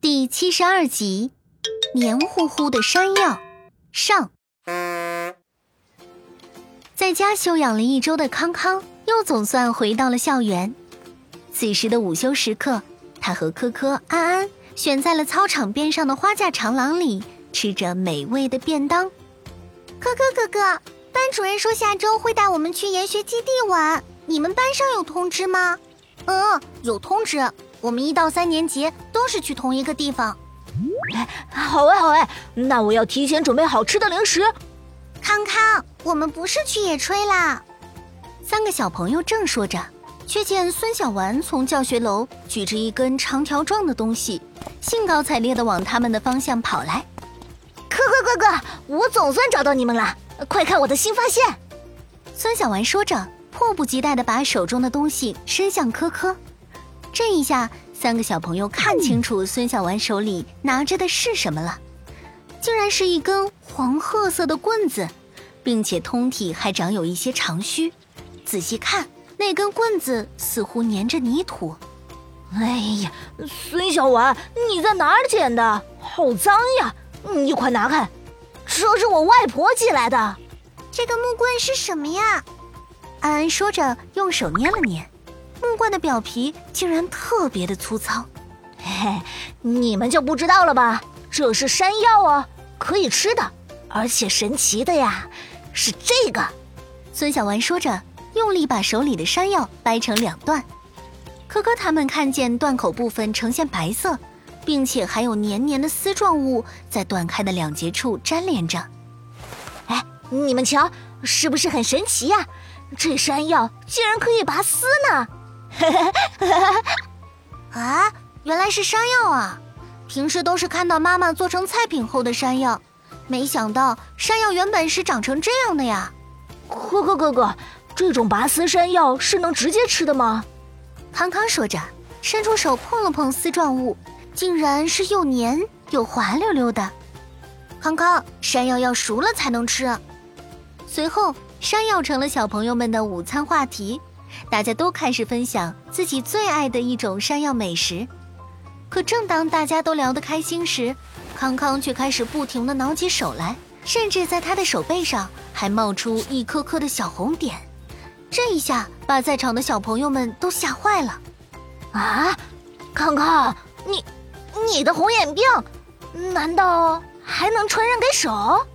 第七十二集，黏糊糊的山药上。在家休养了一周的康康，又总算回到了校园。此时的午休时刻，他和科科、安安选在了操场边上的花架长廊里，吃着美味的便当。科科哥哥，班主任说下周会带我们去研学基地玩，你们班上有通知吗？嗯，有通知。我们一到三年级都是去同一个地方。哎，好哎好哎，那我要提前准备好吃的零食。康康，我们不是去野炊啦。三个小朋友正说着，却见孙小丸从教学楼举着一根长条状的东西，兴高采烈地往他们的方向跑来。可可哥哥，我总算找到你们了！快看我的新发现！孙小丸说着，迫不及待地把手中的东西伸向科科。这一下，三个小朋友看清楚孙小丸手里拿着的是什么了，竟然是一根黄褐色的棍子，并且通体还长有一些长须。仔细看，那根棍子似乎粘着泥土。哎呀，孙小丸，你在哪儿捡的？好脏呀！你快拿开，这是我外婆寄来的。这个木棍是什么呀？安安说着，用手捏了捏。木棍的表皮竟然特别的粗糙，嘿嘿，你们就不知道了吧？这是山药哦，可以吃的，而且神奇的呀，是这个。孙小丸说着，用力把手里的山药掰成两段。可可他们看见断口部分呈现白色，并且还有黏黏的丝状物在断开的两节处粘连着。哎，你们瞧，是不是很神奇呀？这山药竟然可以拔丝呢！啊，原来是山药啊！平时都是看到妈妈做成菜品后的山药，没想到山药原本是长成这样的呀！哥哥哥哥，这种拔丝山药是能直接吃的吗？康康说着，伸出手碰了碰丝状物，竟然是又黏又滑溜溜的。康康，山药要熟了才能吃。随后，山药成了小朋友们的午餐话题。大家都开始分享自己最爱的一种山药美食，可正当大家都聊得开心时，康康却开始不停地挠起手来，甚至在他的手背上还冒出一颗颗的小红点。这一下把在场的小朋友们都吓坏了。啊，康康，你，你的红眼病，难道还能传染给手？